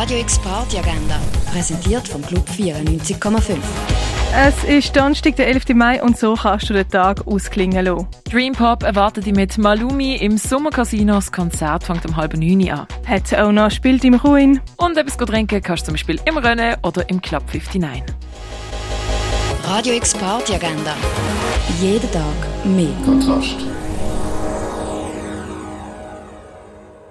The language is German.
Radio X Party Agenda, präsentiert vom Club 94,5. Es ist Donnerstag, der 11. Mai und so kannst du den Tag ausklingen lassen. Dream Pop erwartet dich mit Malumi im Sommercasino. Das Konzert fängt um halb neun an. Hat auch noch spielt im Ruin. Und etwas trinken kannst du zum Beispiel im Rennen oder im Club 59. Radio X Party Agenda. Jeden Tag mehr. Kontrast.